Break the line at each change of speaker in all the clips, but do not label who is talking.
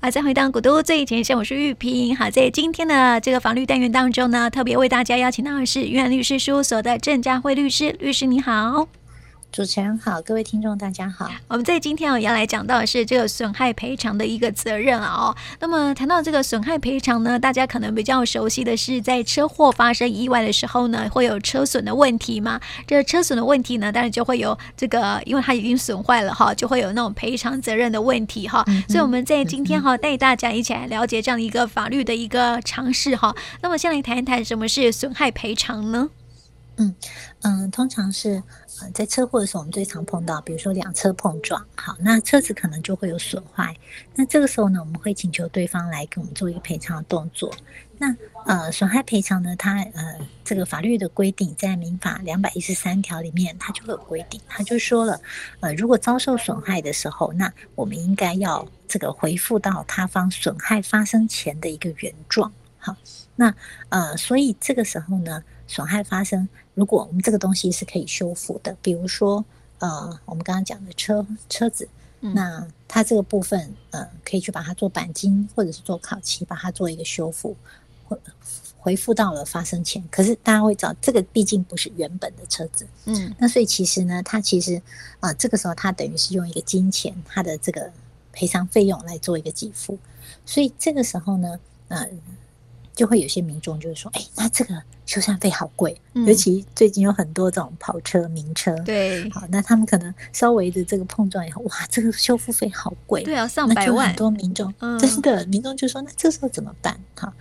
啊，再回到古都最前线，我是玉萍。好，在今天的这个法律单元当中呢，特别为大家邀请到的是云安律师事务所的郑佳慧律师。律师你好。
主持人好，各位听众大家好。
我们在今天要来讲到的是这个损害赔偿的一个责任啊。哦，那么谈到这个损害赔偿呢，大家可能比较熟悉的是，在车祸发生意外的时候呢，会有车损的问题嘛。这个车损的问题呢，当然就会有这个，因为它已经损坏了哈，就会有那种赔偿责任的问题哈。嗯、所以我们在今天哈，带大家一起来了解这样的一个法律的一个常识哈。那么先来谈一谈什么是损害赔偿呢？
嗯嗯，通常是呃在车祸的时候，我们最常碰到，比如说两车碰撞，好，那车子可能就会有损坏。那这个时候呢，我们会请求对方来给我们做一个赔偿的动作。那呃，损害赔偿呢，它呃这个法律的规定在民法两百一十三条里面，它就会有规定，它就说了，呃，如果遭受损害的时候，那我们应该要这个回复到他方损害发生前的一个原状。好，那呃，所以这个时候呢，损害发生。如果我们这个东西是可以修复的，比如说，呃，我们刚刚讲的车车子，嗯、那它这个部分，呃，可以去把它做钣金，或者是做烤漆，把它做一个修复，回回复到了发生前。可是大家会知道，这个毕竟不是原本的车子，嗯，那所以其实呢，它其实啊、呃，这个时候它等于是用一个金钱，它的这个赔偿费用来做一个给付，所以这个时候呢，呃。就会有些民众就是说，哎，那这个修缮费好贵，嗯、尤其最近有很多这种跑车、名车，
对，
好，那他们可能稍微的这个碰撞以后，哇，这个修复费好贵，
对啊，上百万。
很多民众，嗯、真的民众就说，那这时候怎么办？好，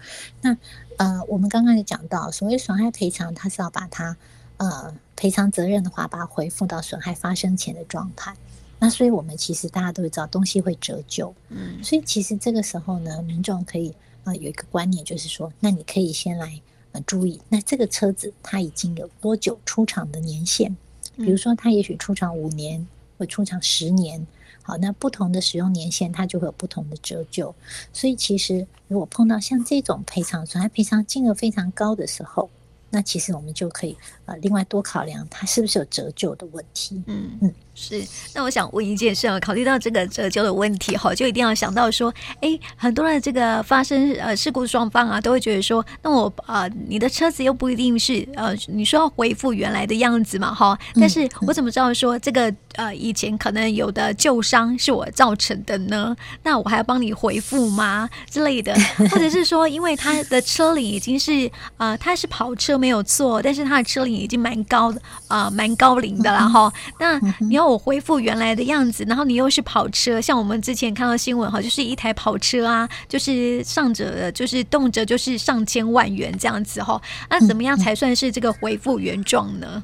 那呃，我们刚刚也讲到，所谓损害赔偿，它是要把它呃赔偿责任的话，把它回复到损害发生前的状态。那所以我们其实大家都会知道，东西会折旧，嗯，所以其实这个时候呢，民众可以。啊，有一个观念就是说，那你可以先来呃注意，那这个车子它已经有多久出厂的年限？比如说，它也许出厂五年，或出厂十年。好，那不同的使用年限，它就会有不同的折旧。所以，其实如果碰到像这种赔偿损害赔偿金额非常高的时候，那其实我们就可以呃另外多考量它是不是有折旧的问题。嗯嗯。
是，那我想问一件事啊，考虑到这个折旧的问题哈，就一定要想到说，哎，很多的这个发生呃事故双方啊，都会觉得说，那我呃你的车子又不一定是呃你说要恢复原来的样子嘛哈，但是我怎么知道说这个呃以前可能有的旧伤是我造成的呢？那我还要帮你回复吗之类的？或者是说，因为他的车龄已经是呃他是跑车没有错，但是他的车龄已经蛮高的啊、呃，蛮高龄的了哈，那你要。我恢复原来的样子，然后你又是跑车，像我们之前看到新闻哈，就是一台跑车啊，就是上着就是动辄就是上千万元这样子哈，那怎么样才算是这个恢复原状呢？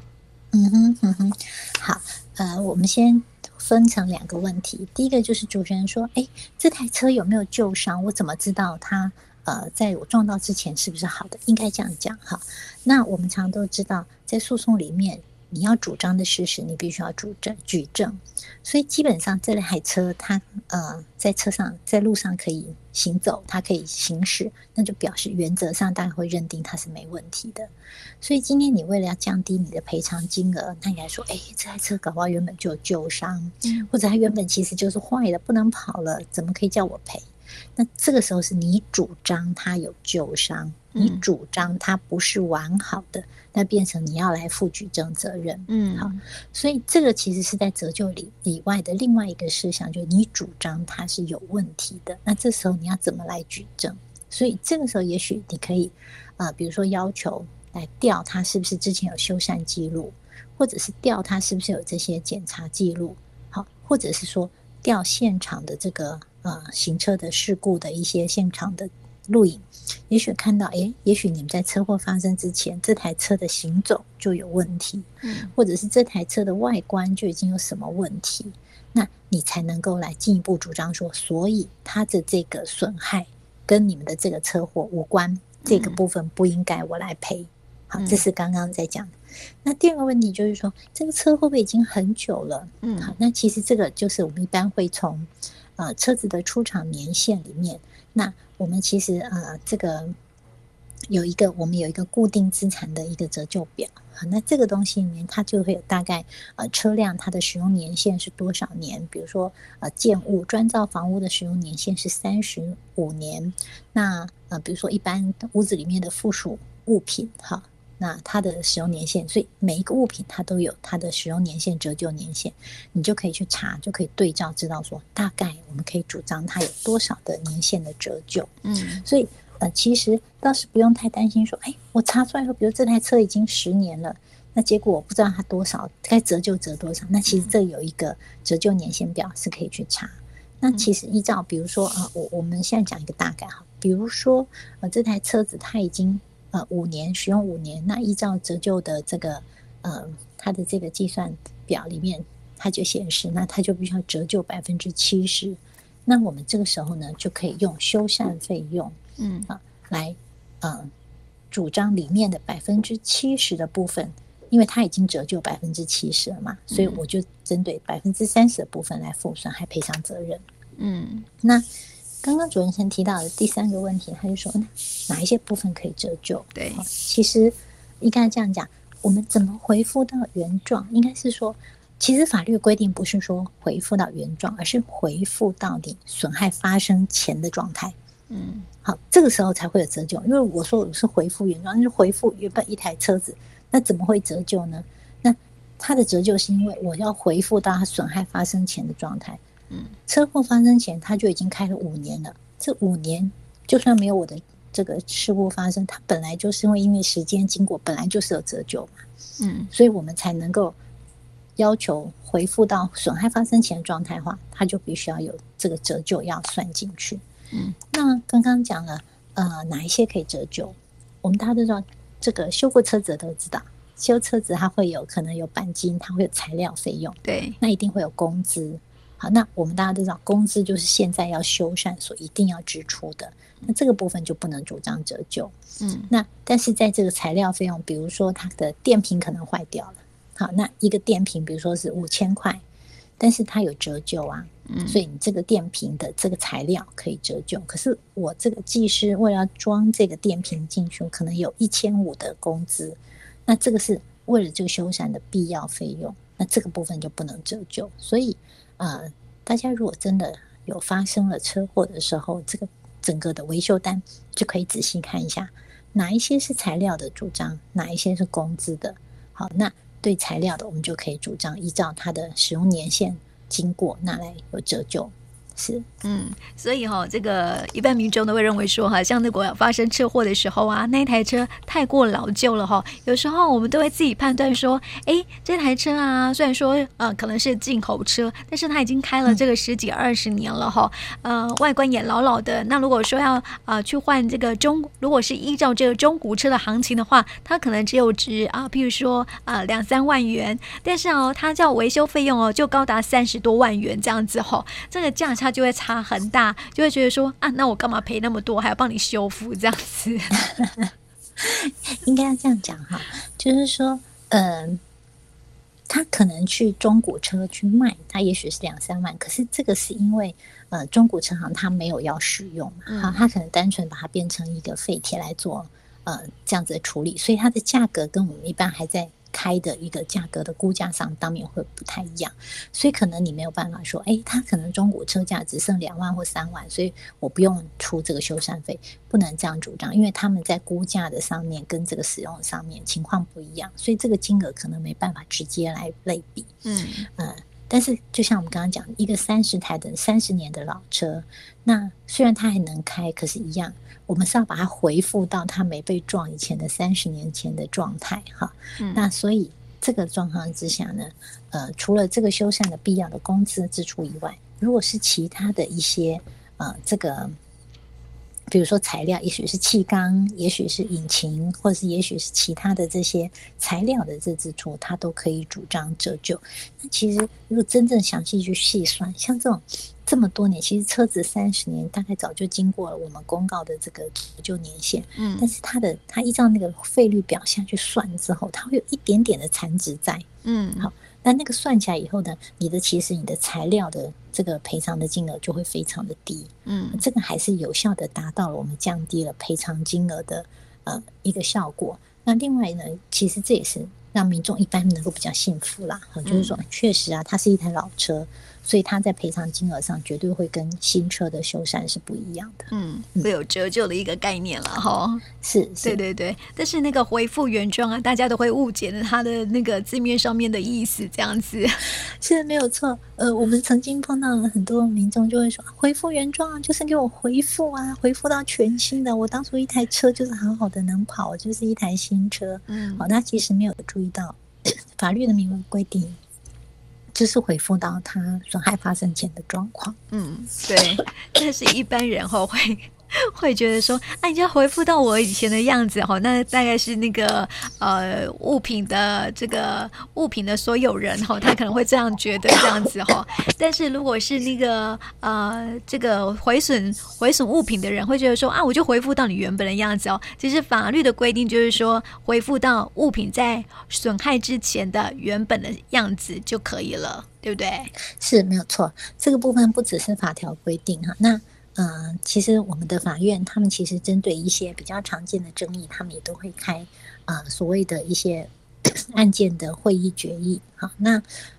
嗯哼嗯哼，好，呃，我们先分成两个问题，第一个就是主持人说，哎，这台车有没有旧伤？我怎么知道它呃在我撞到之前是不是好的？应该这样讲哈。那我们常都知道，在诉讼里面。你要主张的事实，你必须要主证举证，所以基本上这台车它呃在车上在路上可以行走，它可以行驶，那就表示原则上大家会认定它是没问题的。所以今天你为了要降低你的赔偿金额，那你还说，哎，这台车搞不好原本就有旧伤，或者它原本其实就是坏了，不能跑了，怎么可以叫我赔？那这个时候是你主张它有旧伤，你主张它不是完好的。那变成你要来负举证责任，嗯，好，所以这个其实是在折旧里以外的另外一个事项，就是你主张它是有问题的，那这时候你要怎么来举证？所以这个时候也许你可以啊、呃，比如说要求来调他是不是之前有修缮记录，或者是调他是不是有这些检查记录，好，或者是说调现场的这个呃行车的事故的一些现场的。录影，也许看到，诶，也许你们在车祸发生之前，这台车的行走就有问题，嗯，或者是这台车的外观就已经有什么问题，那你才能够来进一步主张说，所以它的这个损害跟你们的这个车祸无关，这个部分不应该我来赔。好，这是刚刚在讲的。那第二个问题就是说，这个车会不会已经很久了？嗯，好，那其实这个就是我们一般会从呃车子的出厂年限里面。那我们其实呃，这个有一个我们有一个固定资产的一个折旧表。啊，那这个东西里面它就会有大概呃车辆它的使用年限是多少年？比如说呃建物专造房屋的使用年限是三十五年，那呃比如说一般屋子里面的附属物品，哈，那它的使用年限，所以每一个物品它都有它的使用年限、折旧年限，你就可以去查，就可以对照知道说大概我们可以主张它有多少的年限的折旧。嗯，所以。呃，其实倒是不用太担心，说，哎，我查出来说，比如这台车已经十年了，那结果我不知道它多少该折旧折多少，那其实这有一个折旧年限表是可以去查。那其实依照，比如说啊，我我们现在讲一个大概哈，比如说呃，这台车子它已经呃五年使用五年，那依照折旧的这个呃它的这个计算表里面，它就显示，那它就必须要折旧百分之七十。那我们这个时候呢，就可以用修缮费用。嗯啊，来，嗯，主张里面的百分之七十的部分，因为它已经折旧百分之七十了嘛，所以我就针对百分之三十的部分来负损害赔偿责任。嗯，那刚刚主持人提到的第三个问题，他就说哪一些部分可以折旧？对，其实应该这样讲，我们怎么回复到原状？应该是说，其实法律规定不是说回复到原状，而是回复到你损害发生前的状态。嗯，好，这个时候才会有折旧。因为我说我是回复原状，就是恢复原本一台车子，那怎么会折旧呢？那它的折旧是因为我要回复到它损害发生前的状态。嗯，车祸发生前他就已经开了五年了，这五年就算没有我的这个事故发生，他本来就是会因为时间经过，本来就是有折旧嘛。嗯，所以我们才能够要求回复到损害发生前的状态的话，它就必须要有这个折旧要算进去。嗯，那刚刚讲了，呃，哪一些可以折旧？我们大家都知道，这个修过车子的都知道，修车子它会有可能有钣金，它会有材料费用，对，那一定会有工资。好，那我们大家都知道，工资就是现在要修缮所一定要支出的，那这个部分就不能主张折旧。嗯，那但是在这个材料费用，比如说它的电瓶可能坏掉了，好，那一个电瓶，比如说是五千块，但是它有折旧啊。嗯，所以你这个电瓶的这个材料可以折旧，可是我这个技师为了装这个电瓶进去，可能有一千五的工资，那这个是为了这个修缮的必要费用，那这个部分就不能折旧。所以，呃，大家如果真的有发生了车祸的时候，这个整个的维修单就可以仔细看一下，哪一些是材料的主张，哪一些是工资的。好，那对材料的，我们就可以主张依照它的使用年限。经过那来有折旧。是，嗯，
所以哈、哦，这个一般民众都会认为说，哈，像如果发生车祸的时候啊，那台车太过老旧了哈，有时候我们都会自己判断说，哎，这台车啊，虽然说呃可能是进口车，但是它已经开了这个十几二十年了哈，呃，外观也老老的。那如果说要呃去换这个中，如果是依照这个中古车的行情的话，它可能只有值啊，譬如说啊两三万元，但是哦，它叫维修费用哦，就高达三十多万元这样子哈，这个价钱。他就会差很大，就会觉得说啊，那我干嘛赔那么多，还要帮你修复这样子？
应该要这样讲哈，就是说，嗯、呃，他可能去中古车去卖，他也许是两三万，可是这个是因为呃，中古车行他没有要使用嘛，哈、嗯，他可能单纯把它变成一个废铁来做呃这样子的处理，所以它的价格跟我们一般还在。开的一个价格的估价上，当面会不太一样，所以可能你没有办法说，哎，他可能中古车价只剩两万或三万，所以我不用出这个修缮费，不能这样主张，因为他们在估价的上面跟这个使用上面情况不一样，所以这个金额可能没办法直接来类比。嗯嗯，但是就像我们刚刚讲，一个三十台的三十年的老车，那虽然它还能开，可是一样。我们是要把它回复到它没被撞以前的三十年前的状态，哈。嗯。那所以这个状况之下呢，呃，除了这个修缮的必要的工资支出以外，如果是其他的一些呃，这个。比如说材料，也许是气缸，也许是引擎，或者是也许是其他的这些材料的这支出，它都可以主张折旧。那其实如果真正详细去细算，像这种这么多年，其实车子三十年大概早就经过了我们公告的这个折旧年限。嗯，但是它的它依照那个费率表下去算之后，它会有一点点的残值在。嗯，好。那那个算起来以后呢，你的其实你的材料的这个赔偿的金额就会非常的低，嗯，这个还是有效的达到了我们降低了赔偿金额的呃一个效果。那另外呢，其实这也是让民众一般能够比较幸福啦。嗯、就是说，确实啊，它是一台老车。所以它在赔偿金额上绝对会跟新车的修缮是不一样的，
嗯，会有折旧的一个概念了哈。
是，是，
对对对。但是那个恢复原状啊，大家都会误解了它的那个字面上面的意思，这样子。
是没有错。呃，我们曾经碰到了很多民众就会说，恢复原状就是给我恢复啊，恢复到全新的。我当初一台车就是好好的能跑，就是一台新车。嗯，好，那其实没有注意到 法律的明文规定。就是回复到他损害发生前的状况。
嗯，对，但是一般人后会。会觉得说，那、啊、你就要回复到我以前的样子哈，那大概是那个呃物品的这个物品的所有人哈，他可能会这样觉得这样子哈。但是如果是那个呃这个毁损毁损物品的人，会觉得说啊，我就回复到你原本的样子哦。其实法律的规定就是说，恢复到物品在损害之前的原本的样子就可以了，对不对？
是没有错，这个部分不只是法条规定哈，那。嗯、其实我们的法院，他们其实针对一些比较常见的争议，他们也都会开啊、所谓的一些 案件的会议决议。好，那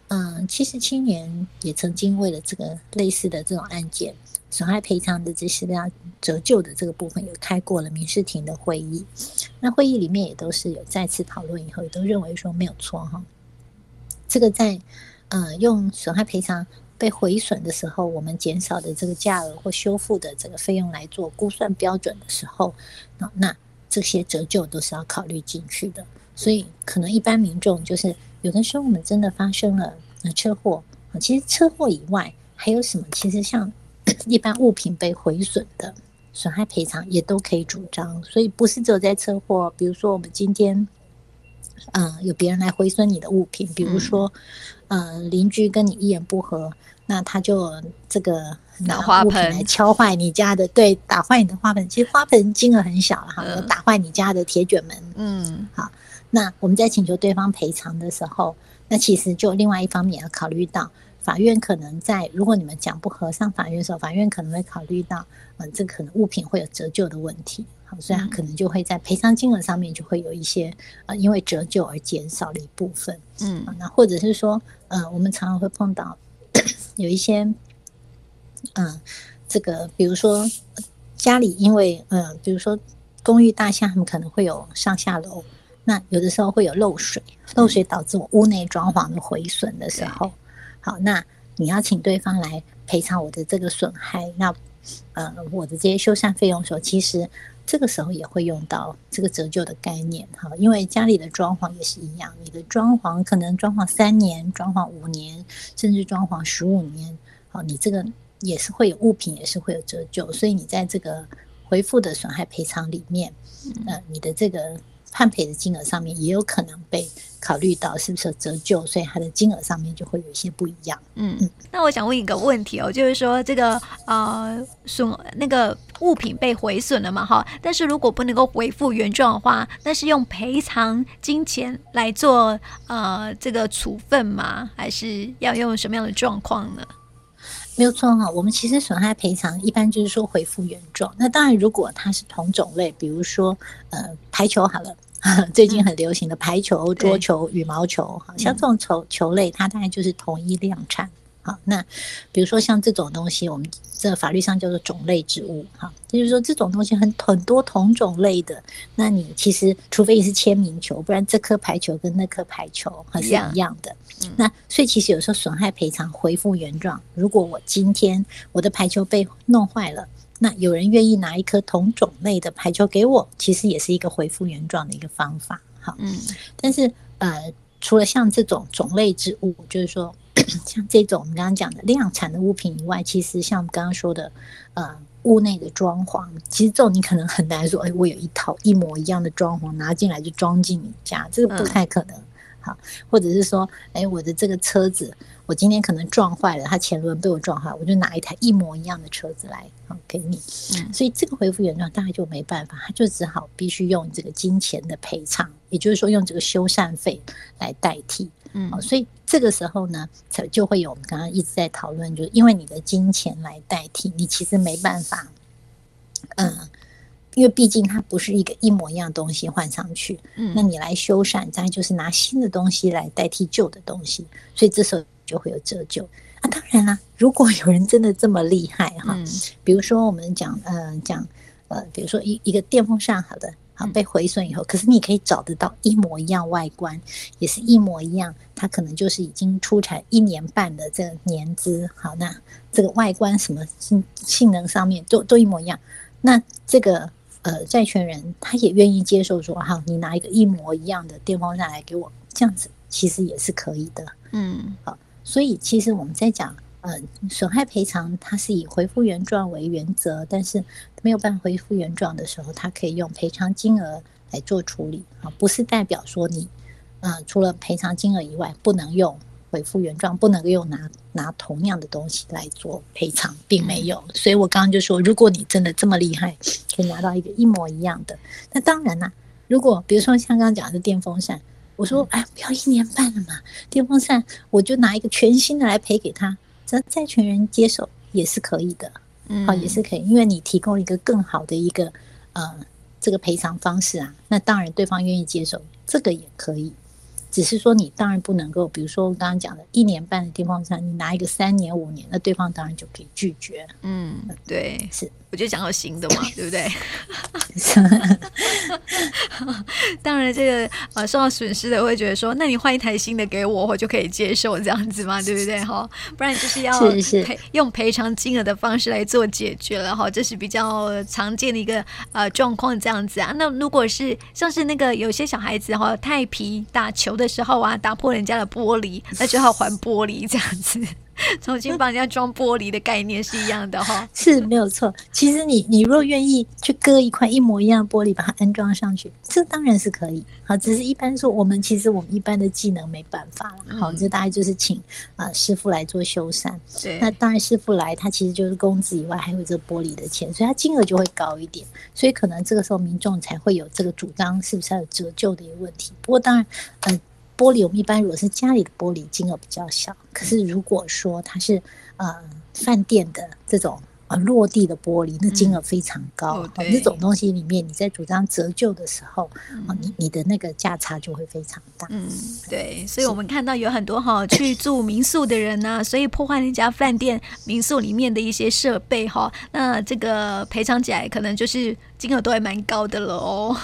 嗯、呃，其实七年也曾经为了这个类似的这种案件，损害赔偿的这些要折旧的这个部分，有开过了民事庭的会议。那会议里面也都是有再次讨论以后，也都认为说没有错哈。这个在呃用损害赔偿。被毁损的时候，我们减少的这个价额或修复的这个费用来做估算标准的时候，那那这些折旧都是要考虑进去的。所以，可能一般民众就是有的时候我们真的发生了车祸啊，其实车祸以外还有什么？其实像 一般物品被毁损的损害赔偿也都可以主张。所以不是只有在车祸，比如说我们今天。嗯、呃，有别人来毁损你的物品，比如说，嗯、呃，邻居跟你一言不合，那他就这个拿花盆来敲坏你家的，对，打坏你的花盆。其实花盆金额很小了哈，打坏你家的铁卷门。嗯，好，那我们在请求对方赔偿的时候，那其实就另外一方面也要考虑到，法院可能在如果你们讲不合上法院的时候，法院可能会考虑到，嗯、呃，这可能物品会有折旧的问题。好所以他可能就会在赔偿金额上面就会有一些呃，因为折旧而减少的一部分，嗯，那或者是说，呃，我们常常会碰到有一些，嗯、呃，这个比如说家里因为嗯，比如说公寓大厦，他们可能会有上下楼，那有的时候会有漏水，漏水导致我屋内装潢的毁损的时候，好，那你要请对方来赔偿我的这个损害，那呃，我的这些修缮费用的时候，其实。这个时候也会用到这个折旧的概念哈，因为家里的装潢也是一样，你的装潢可能装潢三年、装潢五年，甚至装潢十五年，好，你这个也是会有物品也是会有折旧，所以你在这个回复的损害赔偿里面，呃，你的这个。判赔的金额上面也有可能被考虑到是不是有折旧，所以它的金额上面就会有一些不一样。嗯嗯，
那我想问一个问题哦，就是说这个呃损那个物品被毁损了嘛哈，但是如果不能够恢复原状的话，那是用赔偿金钱来做呃这个处分吗？还是要用什么样的状况呢？
没有错哈，我们其实损害赔偿一般就是说恢复原状。那当然，如果它是同种类，比如说呃排球好了。最近很流行的排球、嗯、桌球、羽毛球，好像这种球球类，它大概就是同一量产。好，那比如说像这种东西，我们这法律上叫做种类植物。哈，就是说这种东西很很多同种类的，那你其实除非是签名球，不然这颗排球跟那颗排球还是一样的。嗯、那所以其实有时候损害赔偿恢复原状，如果我今天我的排球被弄坏了。那有人愿意拿一颗同种类的排球给我，其实也是一个恢复原状的一个方法。好，嗯，但是呃，除了像这种种类之物，就是说 像这种我们刚刚讲的量产的物品以外，其实像刚刚说的呃，屋内的装潢，其实这种你可能很难说，哎，我有一套一模一样的装潢拿进来就装进你家，这个不太可能。嗯好，或者是说，哎，我的这个车子，我今天可能撞坏了，它前轮被我撞坏，我就拿一台一模一样的车子来，好给你。嗯，所以这个恢复原状大概就没办法，他就只好必须用这个金钱的赔偿，也就是说用这个修缮费来代替。嗯，好，所以这个时候呢，才就会有我们刚刚一直在讨论，就是因为你的金钱来代替，你其实没办法，嗯。因为毕竟它不是一个一模一样东西换上去，
嗯，
那你来修缮，再就是拿新的东西来代替旧的东西，所以这时候就会有折旧。啊，当然啦，如果有人真的这么厉害哈，
嗯，
比如说我们讲呃讲呃，比如说一一个电风扇，好的。好，被毁损以后，可是你可以找得到一模一样外观，也是一模一样。它可能就是已经出产一年半的这个年资。好，那这个外观什么性性能上面都都一模一样。那这个呃债权人他也愿意接受说，哈，你拿一个一模一样的电风扇来给我，这样子其实也是可以的。
嗯，
好，所以其实我们在讲。呃，损害赔偿它是以恢复原状为原则，但是没有办法恢复原状的时候，它可以用赔偿金额来做处理啊，不是代表说你呃除了赔偿金额以外，不能用恢复原状，不能够用拿拿同样的东西来做赔偿，并没有。所以我刚刚就说，如果你真的这么厉害，可以拿到一个一模一样的，那当然啦，如果比如说像刚刚讲的电风扇，我说哎，不要一年半了嘛，电风扇我就拿一个全新的来赔给他。只要债权人接受也是可以的，嗯，好，也是可以，因为你提供一个更好的一个呃这个赔偿方式啊，那当然对方愿意接受，这个也可以。只是说你当然不能够，比如说我刚刚讲的一年半的电风扇，你拿一个三年五年，那对方当然就可以拒绝。
嗯，对，
是，
我就讲到新的嘛，对不对？当然，这个呃受到损失的会觉得说，那你换一台新的给我，我就可以接受这样子嘛，对不对？哈，不然就是要
赔
用赔偿金额的方式来做解决了哈，这是比较常见的一个呃状况这样子啊。那如果是像是那个有些小孩子哈，太皮打球的。的时候啊，打破人家的玻璃，那就要还玻璃这样子，重新帮人家装玻璃的概念是一样的哈，
是没有错。其实你你若愿意去割一块一模一样的玻璃，把它安装上去，这当然是可以。好，只是一般说，我们其实我们一般的技能没办法了。好，这大概就是请啊、呃、师傅来做修缮。对，那当然师傅来，他其实就是工资以外，还有这个玻璃的钱，所以他金额就会高一点。所以可能这个时候民众才会有这个主张，是不是要有折旧的一个问题？不过当然，嗯、呃。玻璃，我们一般如果是家里的玻璃，金额比较小。可是如果说它是呃饭店的这种呃落地的玻璃，那金额非常高。嗯哦、那种东西里面，你在主张折旧的时候，嗯哦、你你的那个价差就会非常大。
嗯，对。所以我们看到有很多哈去住民宿的人呢、啊，所以破坏人家饭店民宿里面的一些设备哈，那这个赔偿起来可能就是金额都还蛮高的了哦。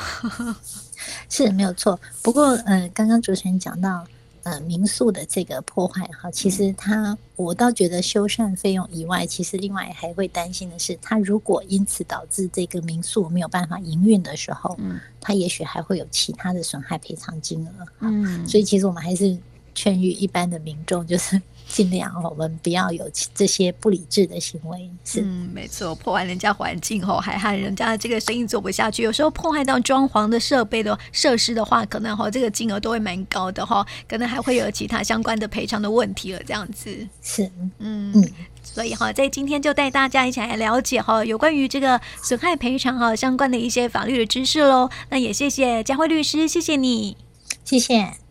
是没有错，不过，嗯、呃，刚刚主持人讲到，呃，民宿的这个破坏哈，其实他，我倒觉得修缮费用以外，其实另外还会担心的是，他如果因此导致这个民宿没有办法营运的时候，嗯，他也许还会有其他的损害赔偿金额，嗯，所以其实我们还是劝喻一般的民众，就是。尽量我们不要有这些不理智的行为。是，
嗯，没错，破坏人家环境后，还害人家这个生意做不下去。有时候破坏到装潢的设备的设施的话，可能哈这个金额都会蛮高的哈，可能还会有其他相关的赔偿的问题了。这样子
是，
嗯嗯，所以哈，在今天就带大家一起来了解哈有关于这个损害赔偿哈相关的一些法律的知识喽。那也谢谢佳慧律师，谢谢你，
谢谢。